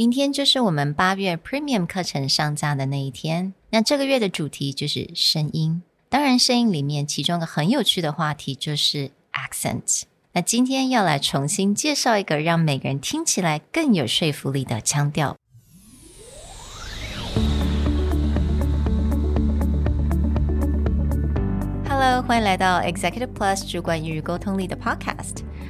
明天就是我们八月 Premium 课程上架的那一天。那这个月的主题就是声音，当然声音里面其中一个很有趣的话题就是 accent。那今天要来重新介绍一个让每个人听起来更有说服力的腔调。Hello，欢迎来到 Executive Plus 主管与沟通力的 Podcast。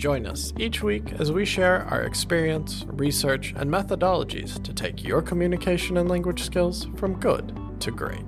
Join us each week as we share our experience, research, and methodologies to take your communication and language skills from good to great.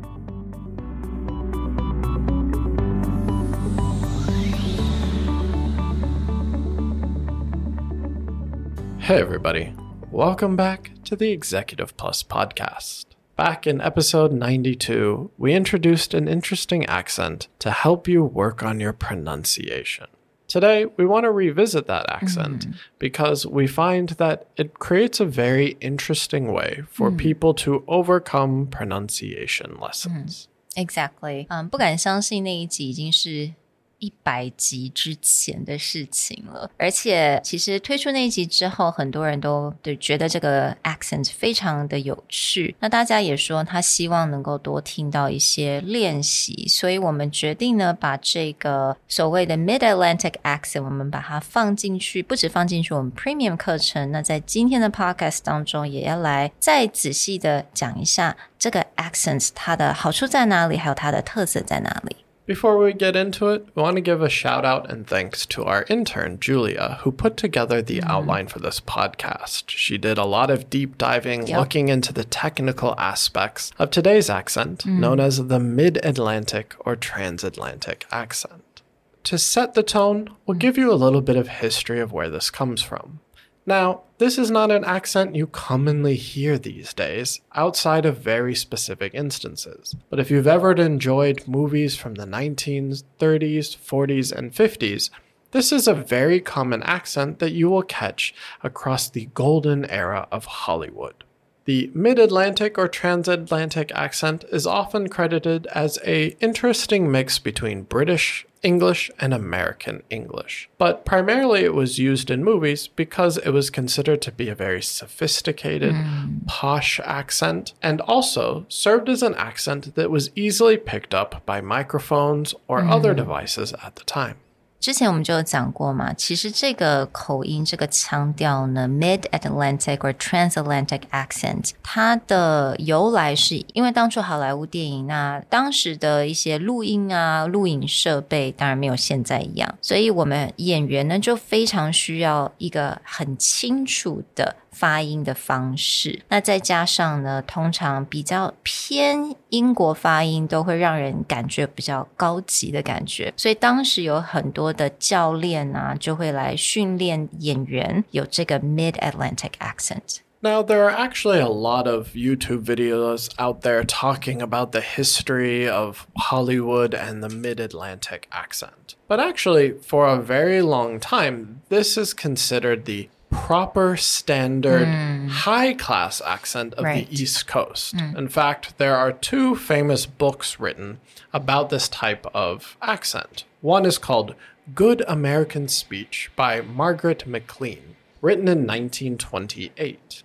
Hey, everybody. Welcome back to the Executive Plus podcast. Back in episode 92, we introduced an interesting accent to help you work on your pronunciation. Today, we want to revisit that accent because we find that it creates a very interesting way for people to overcome pronunciation lessons. Exactly，嗯，不敢相信那一集已经是 一百集之前的事情了。而且，其实推出那一集之后，很多人都对觉得这个 accent 非常的有趣。那大家也说，他希望能够多听到一些练习，所以我们决定呢，把这个所谓的 Mid Atlantic accent，我们把它放进去，不止放进去我们 Premium 课程。那在今天的 Podcast 当中，也要来再仔细的讲一下这个 accent 它的好处在哪里，还有它的特色在哪里。Before we get into it, we want to give a shout out and thanks to our intern, Julia, who put together the mm-hmm. outline for this podcast. She did a lot of deep diving, Yep. looking into the technical aspects of today's accent, mm-hmm. known as the Mid Atlantic or Transatlantic accent. To set the tone, we'll mm-hmm. give you a little bit of history of where this comes from. Now, this is not an accent you commonly hear these days, outside of very specific instances. But if you've ever enjoyed movies from the 1930s, 40s, and 50s, this is a very common accent that you will catch across the golden era of Hollywood. The mid-Atlantic or transatlantic accent is often credited as a interesting mix between British English and American English. But primarily it was used in movies because it was considered to be a very sophisticated, hmm. posh accent and also served as an accent that was easily picked up by microphones or other hmm. devices at the time. 之前我们就有讲过嘛，其实这个口音、这个腔调呢，Mid Atlantic 或 Transatlantic accent，它的由来是因为当初好莱坞电影，那当时的一些录音啊、录影设备当然没有现在一样，所以我们演员呢就非常需要一个很清楚的。发音的方式，那再加上呢，通常比较偏英国发音，都会让人感觉比较高级的感觉。所以当时有很多的教练啊，就会来训练演员有这个 Mid Atlantic accent。 Now, there are actually a lot of YouTube videos out there talking about the history of Hollywood and the mid Atlantic accent. But actually, for a very long time, this is considered the proper standard hmm. high class accent of Right. the East Coast. Hmm. In fact, there are two famous books written about this type of accent. One is called Good American Speech by Margaret McLean, written in 1928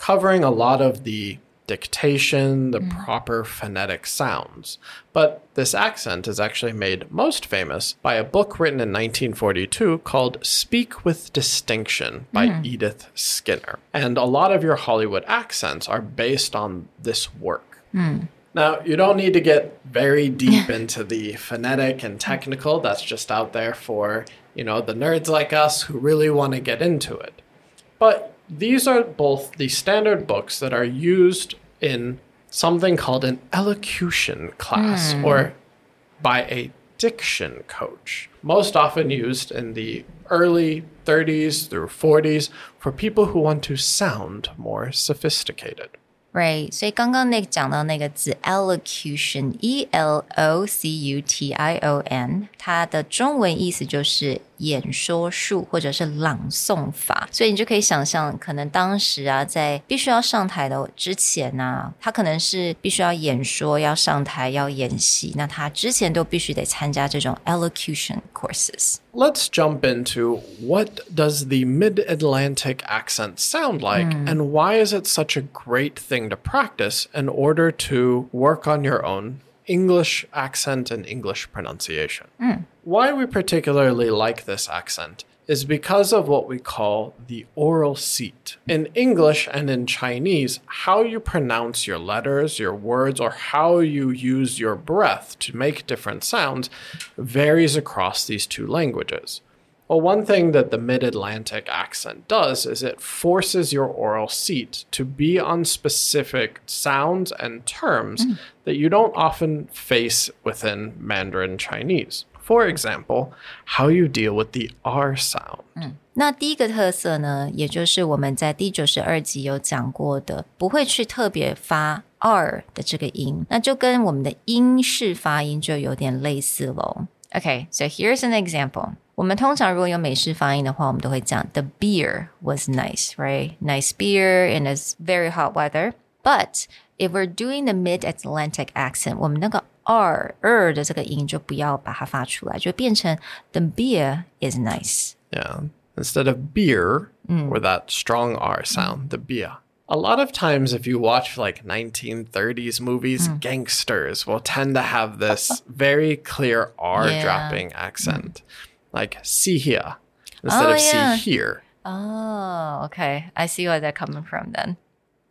covering a lot of the dictation, the mm. proper phonetic sounds. But this accent is actually made most famous by a book written in 1942 called Speak with Distinction by mm. Edith Skinner. And a lot of your Hollywood accents are based on this work. Mm. Now, you don't need to get very deep into the phonetic and technical. That's just out there for, you know, the nerds like us who really want to get into it. But these are both the standard books that are used in something called an elocution class or by a diction coach, most often used in the early 30s through 40s for people who want to sound more sophisticated. Right，所以刚刚那讲到那个字 elocution，e l o c u t i o n，它的中文意思就是 演说术或者是朗诵法。所以你就可以想象，可能当时啊，在必须要上台的之前呢，他可能是必须要演说、要上台、要演习，那他之前都必须得参加这种 elocution courses。Let's jump into what does the mid-Atlantic accent sound like and why is it such a great thing to practice in order to work on your own English accent and English pronunciation. Hmm. Why we particularly like this accent is because of what we call the oral seat. In English and in Chinese, how you pronounce your letters, your words, or how you use your breath to make different sounds varies across these two languages. Well, one thing that the mid Atlantic accent does is it forces your oral seat to be on specific sounds and terms that you don't often face within Mandarin Chinese. For example, how you deal with the R sound. 那第一个特色呢，也就是我们在第九十二集有讲过的，不会去特别发 r 的这个音，那就跟我们的英式发音就有点类似喽。Okay, so here's an example. 我们通常如果有美式发音的话，我们都会讲 The beer was nice, right? Nice beer in this very hot weather. But if we're doing the mid-Atlantic accent，我们那个 r er 的这个音就不要把它发出来，就变成 The beer is nice. Yeah. Instead of beer, or that strong R sound, the beer. A lot of times, if you watch like 1930s movies, gangsters will tend to have this very clear R Yeah. dropping accent, like see here instead Oh, of yeah. see here. Oh, okay. I see where they're coming from then.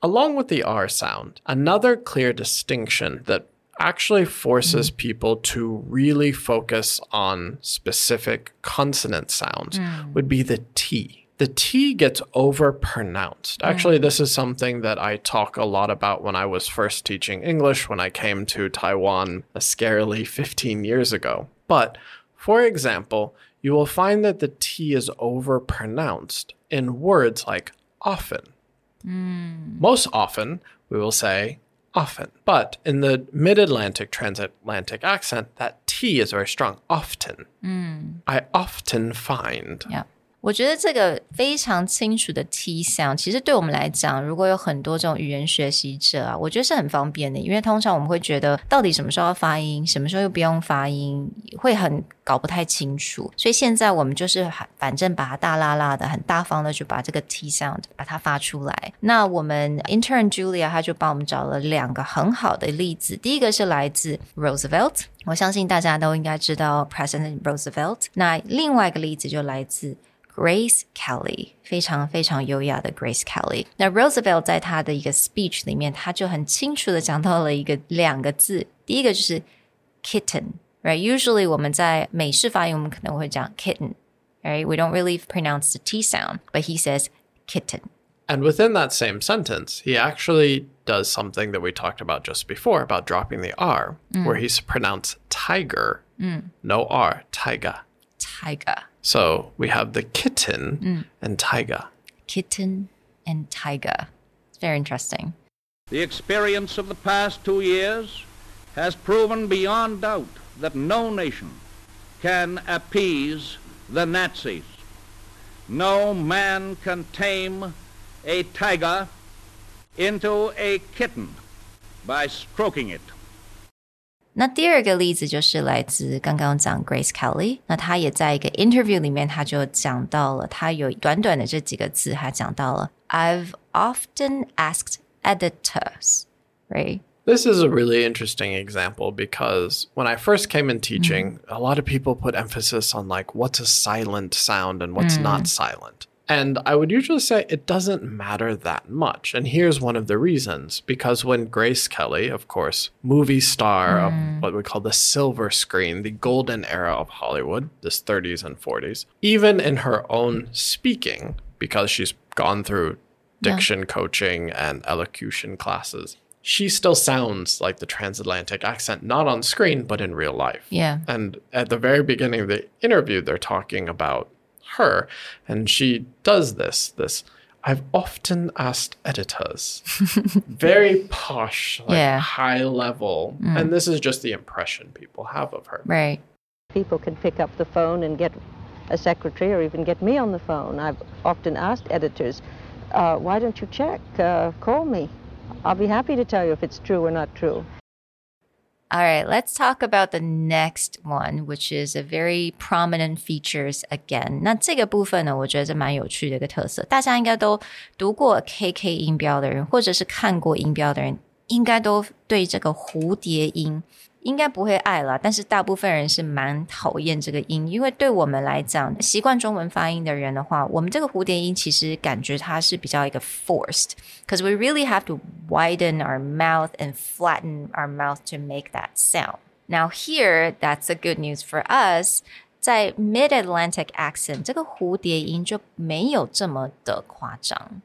Along with the R sound, another clear distinction that actually forces mm. people to really focus on specific consonant sounds mm. would be the T. The T gets overpronounced. Actually, mm. this is something that I talk a lot about when I was first teaching English when I came to Taiwan a scarily 15 years ago. But for example, you will find that the T is overpronounced in words like often. Hmm. Most often, we will say often. But in the mid Atlantic transatlantic accent, that T is very strong. Often. Hmm. I often find. Yeah. 我觉得这个非常清楚的 T sound，其实对我们来讲，如果有很多这种语言学习者啊，我觉得是很方便的，因为通常我们会觉得到底什么时候要发音，什么时候又不用发音，会很搞不太清楚。所以现在我们就是反正把它大拉拉的、很大方的就把这个 T sound 把它发出来。那我们 intern Julia 她就帮我们找了两个很好的例子，第一个是来自 Roosevelt，我相信大家都应该知道 President Roosevelt。那另外一个例子就来自 Grace Kelly，非常非常优雅的 Grace Kelly。那 Roosevelt 在他的一个 speech 里面，他就很清楚的讲到了一个两个字，第一个就是 kitten，right？Usually 我们在美式发音，我们可能会讲 kitten，right？We don't really pronounce the T sound，but he says kitten。 And within that same sentence, he actually does something that we talked about just before about dropping the R, where he's pronounced tiger, no R, tiger. Tiger, So we have the kitten mm. and tiger. kitten, and tiger. It's very interesting. The experience of the past two years has proven beyond doubt that no nation can appease the Nazis. No man can tame a tiger into a kitten by stroking it. 那第二个例子就是来自刚刚讲 Grace Kelly，那她也在一个 interview 里面，她就讲到了，她有短短的这几个字，她讲到了 I've often asked editors, right? This is a really interesting example because when I first came in teaching, a lot of people put emphasis on like what's a silent sound and what's not silent. And I would usually say it doesn't matter that much. And here's one of the reasons because when Grace Kelly, of course, movie star of hmm. what we call the silver screen, the golden era of Hollywood, this 30s and 40s, even in her own speaking, because she's gone through diction coaching and elocution classes, she still sounds like the transatlantic accent, not on screen, but in real life. Yeah. And at the very beginning of the interview, they're talking about her, and she does this, this I've often asked editors. Very posh, like Yeah. high level. And this is just the impression people have of her. Right. People can pick up the phone and get a secretary or even get me on the phone. I've often asked editors, uh, why don't you check? Uh, call me. I'll be happy to tell you if it's true or not true. All right, let's talk about the next one, which is a very prominent features again. 那这个部分呢，我觉得是蛮有趣的一个特色。大家应该都读过 KK 音标的人，或者是看过音标的人，应该都对这个蝴蝶音 应该不会爱啦。但是大部分人是蛮讨厌这个音，因为对我们来讲，习惯中文发音的人的话，我们这个蝴蝶音其实感觉它是比较一个 forced，because we really have to widen our mouth and flatten our mouth to make that sound. Now here, that's the good news for us. 在 Mid Atlantic accent，这个蝴蝶音就没有这么的夸张。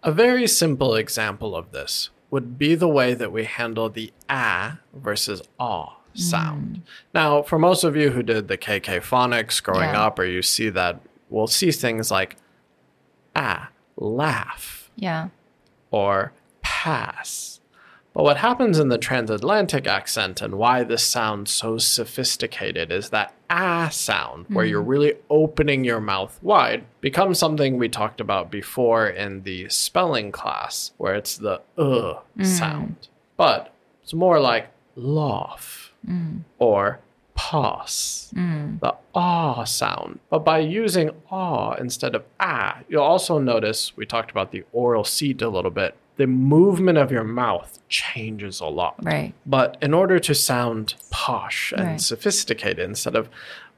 A very simple example of this would be the way that we handle the ah versus ah sound. Now, for most of you who did the KK phonics growing Yeah. up, or you see that, we'll see things like ah, laugh, Yeah. or pass. But what happens in the transatlantic accent and why this sounds so sophisticated is that ah sound, where you're really opening your mouth wide, becomes something we talked about before in the spelling class, where it's the uh sound. But it's more like laugh or pass, the ah sound. But by using ah instead of ah, you'll also notice we talked about the oral seat a little bit. The movement of your mouth changes a lot. Right. But in order to sound posh and Right. sophisticated, instead of,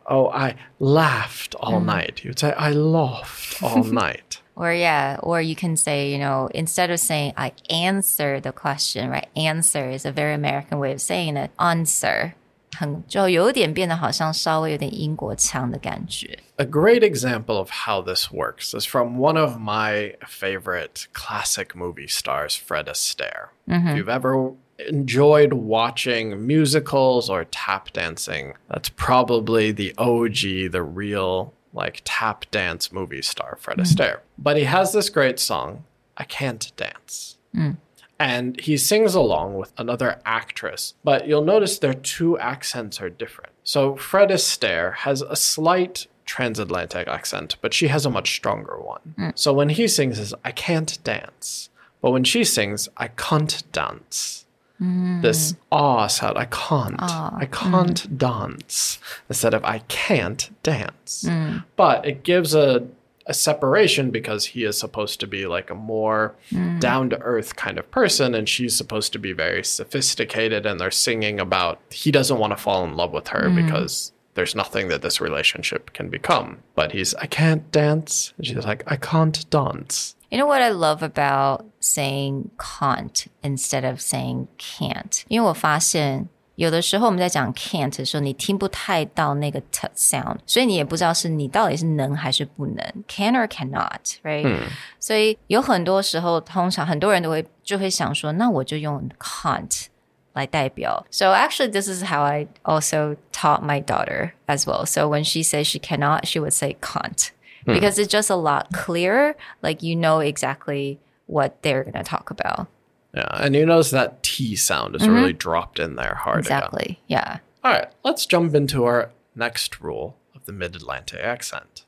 oh, I laughed all mm-hmm. night, you'd say, I laughed all night. Or yeah, or you can say, you know, instead of saying I answer the question, right? Answer is a very American way of saying it. Answer 很就有点变得好像稍微有点英国腔的感觉。 A great example of how this works is from one of my favorite classic movie stars, Fred Astaire. If you've ever enjoyed watching musicals or tap dancing, that's probably the OG, the real like tap dance movie star, Fred Astaire. But he has this great song, I Can't Dance. And he sings along with another actress, but you'll notice their two accents are different. So Fred Astaire has a slight transatlantic accent, but she has a much stronger one. Hmm. So when he sings, is I can't dance, but when she sings, I can't dance. Hmm. This ah sound, I can't, ah, I hmm. can't dance, instead of I can't dance. But it gives a a separation because he is supposed to be like a more down to earth kind of person and she's supposed to be very sophisticated and they're singing about he doesn't want to fall in love with her because there's nothing that this relationship can become but he's I can't dance and she's like I can't dance You know what I love about saying can't instead of saying can't？因为我发现 有的时候我们在讲 can't 的时候，你听不太到那个 t sound，所以你也不知道是你到底是能还是不能，can or cannot，right？、所以有很多时候，通常很多人都会就会想说，那我就用 can't 来代表。So actually, this is how I also taught my daughter as well. So when she says she cannot, she would say can't because it's just a lot clearer. Like you know exactly what they're going to talk about. yeah and you notice that T sound is really mm-hmm. dropped in there hard again. Exactly. Yeah. All right, let's jump into our next rule of the Mid Atlantic accent.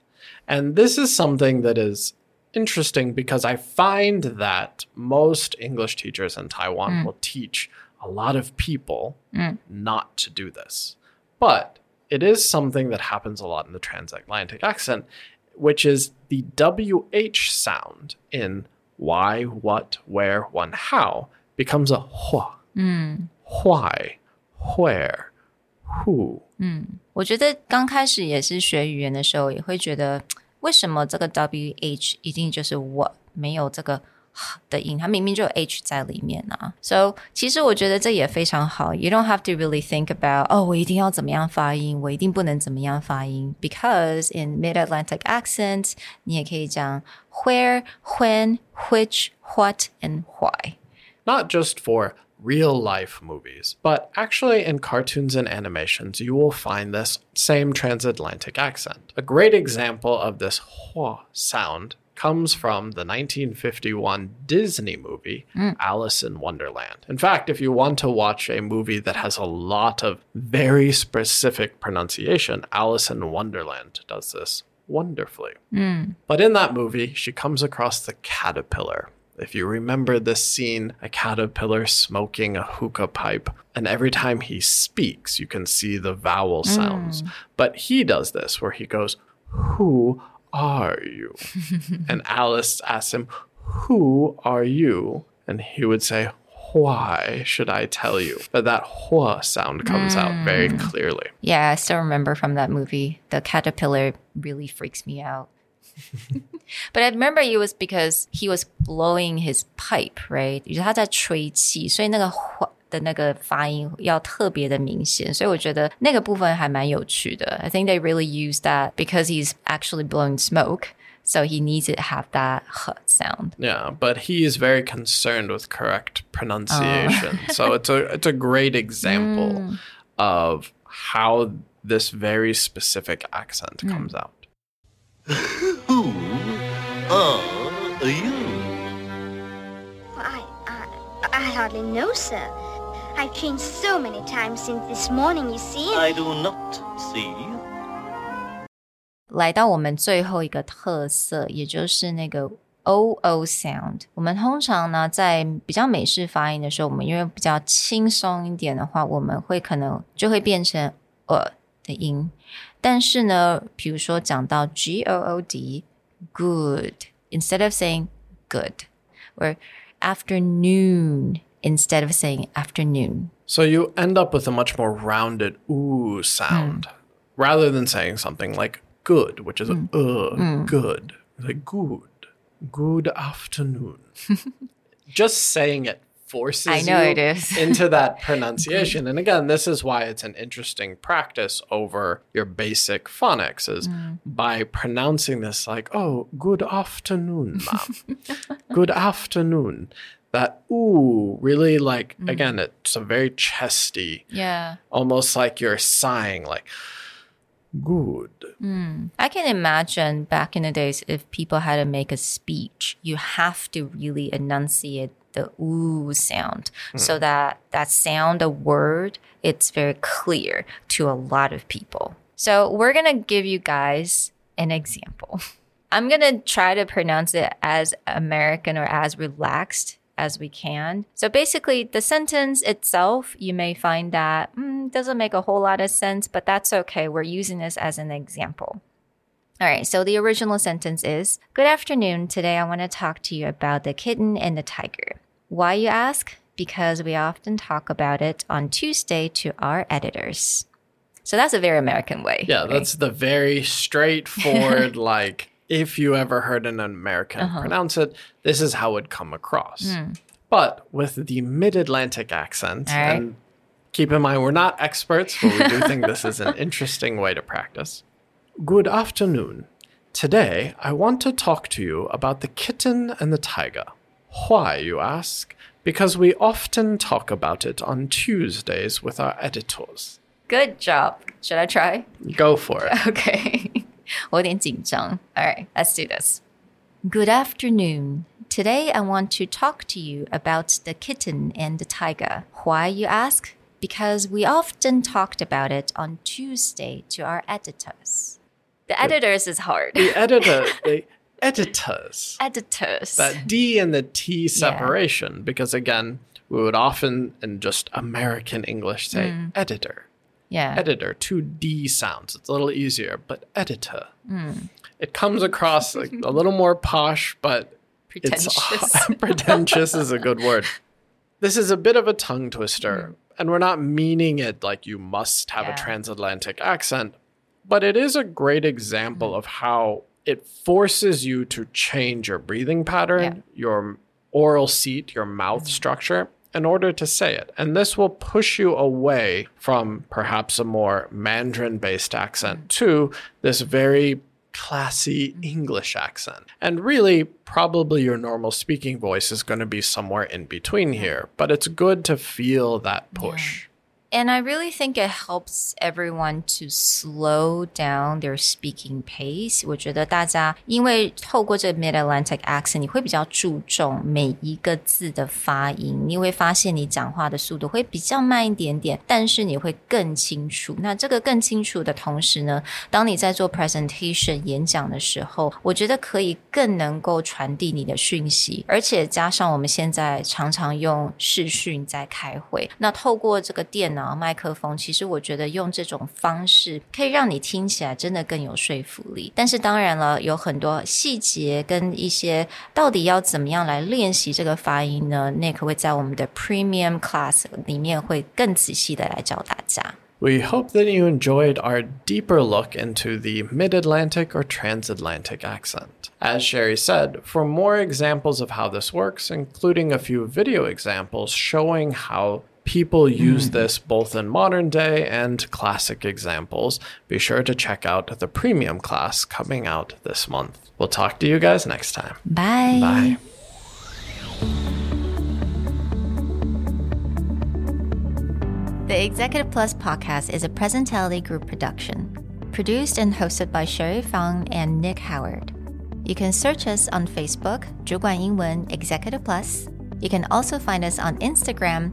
And this is something that is interesting because I find that most English teachers in Taiwan mm. will teach a lot of people mm. not to do this. But it is something that happens a lot in the transatlantic accent, which is the WH sound in why, what, where, when, how becomes a hua. Why, where, who. 我觉得刚开始也是学语言的时候，也会觉得为什么这个 W H 一定就是我没有这个 的音，它明明就有 H 在里面啊。So 其实我觉得这也非常好，You don't have to really think about 哦，我一定要怎么样发音，我一定不能怎么样发音，because in Mid Atlantic accent 你也可以讲 where, when, which, what, and why. not just for real life movies, but actually in cartoons and animations, you will find this same transatlantic accent. A great example of this hua sound comes from the 1951 Disney movie mm. Alice in Wonderland. In fact, if you want to watch a movie that has a lot of very specific pronunciation, Alice in Wonderland does this wonderfully. Mm. But in that movie, she comes across the caterpillar. If you remember this scene, a caterpillar smoking a hookah pipe, and every time he speaks, you can see the vowel mm. sounds. But he does this where he goes, Who are you? and Alice asks him, Who are you? And he would say, Why should I tell you? But that hua sound comes out very clearly. Yeah, I still remember from that movie. The caterpillar really freaks me out. but I remember it was because he was blowing his pipe, right? 就是他在吹气，所以那个话 的那个发音要特别的明显，所以我觉得那个部分还蛮有趣的。I think they really use that because he's actually blowing smoke, so he needs to have that h sound. Yeah, but he is very concerned with correct pronunciation. so it's a it's a great example of how this very specific accent comes out. Who are you? I, I, I hardly know, sir. I've changed so many times since this morning, you see. I do not see. 来到我们最后一个特色，也就是那个 o o sound。我们通常呢，在比较美式发音的时候，我们因为比较轻松一点的话，我们会可能就会变成呃的音。但是呢，比如说讲到 g o o d good instead of saying good or afternoon Instead of saying afternoon. So you end up with a much more rounded ooh sound hmm. rather than saying something like good, which is a uh, good. Like good. Good afternoon. Just saying it forces I know you it is. into that pronunciation. and again, this is why it's an interesting practice over your basic phonics is by pronouncing this like, oh, good afternoon, ma'am. good afternoon. That ooh really like again, mm. it's a very chesty, Yeah. almost like you're sighing, like good. Mm. I can imagine back in the days if people had to make a speech, you have to really enunciate the ooh sound hmm. so that that sound, a word, it's very clear to a lot of people. So we're going to give you guys an example. I'm going to try to pronounce it as American or as relaxed as we can. So basically, the sentence itself, you may find that mm, doesn't make a whole lot of sense, but that's okay. We're using this as an example. All right, so the original sentence is Good afternoon. Today I want to talk to you about the kitten and the tiger. Why, you ask? Because we often talk about it on Tuesday to our editors. So that's a very American way. Yeah, right? that's the very straightforward, like, if you ever heard an American Uh-huh. pronounce it, this is how it'd come across. But with the mid Atlantic accent, right. and keep in mind, we're not experts, but we do think this is an interesting way to practice. Good afternoon. Today, I want to talk to you about the kitten and the tiger. Why, you ask? Because we often talk about it on Tuesdays with our editors. Good job. Should I try? Go for it. Okay. 我有点紧张. All right, let's do this. Good afternoon. Today I want to talk to you about the kitten and the tiger. Why, you ask? Because we often talked about it on Tuesday to our editors. The editors is hard. the editor, the editors. editors. That D and the T separation, because again, we would often in just American English say Mm. editor, yeah. editor, two D sounds. It's a little easier, but editor. Mm. It comes across like a little more posh, but Pretentious. it's pretentious is a good word. This is a bit of a tongue twister, and we're not meaning it like you must have Mm. Yeah. a transatlantic accent, but it is a great example Mm. of how it forces you to change your breathing pattern, Yeah. Mm. your oral seat, your mouth structure in order to say it. And this will push you away from perhaps a more Mandarin based accent to this very classy English accent. And really, probably your normal speaking voice is going to be somewhere in between here, but it's good to feel that push. And I really think it helps everyone to slow down their speaking pace. 我觉得大家因为透过这个 Mid Atlantic accent，你会比较注重每一个字的发音，你会发现你讲话的速度会比较慢一点点，但是你会更清楚。那这个更清楚的同时呢，当你在做 presentation 演讲的时候，我觉得可以更能够传递你的讯息，而且加上我们现在常常用视讯在开会，那透过这个电脑 麦克风，其实我觉得用这种方式可以让你听起来真的更有说服力。但是当然了，有很多细节跟一些到底要怎么样来练习这个发音呢？Nick 会在我们的 Premium Class 里面会更仔细的来教大家。We hope that you enjoyed our deeper look into the mid Atlantic or transatlantic accent. As Sherry said, for more examples of how this works, including a few video examples showing how people use this both in modern day and classic examples, be sure to check out the premium class coming out this month. We'll talk to you guys next time. Bye. Bye. The Executive Plus podcast is a Presentality Group production, produced and hosted by Sherry Fang and Nick Howard. You can search us on Facebook, 主管英文 Executive Plus. You can also find us on Instagram,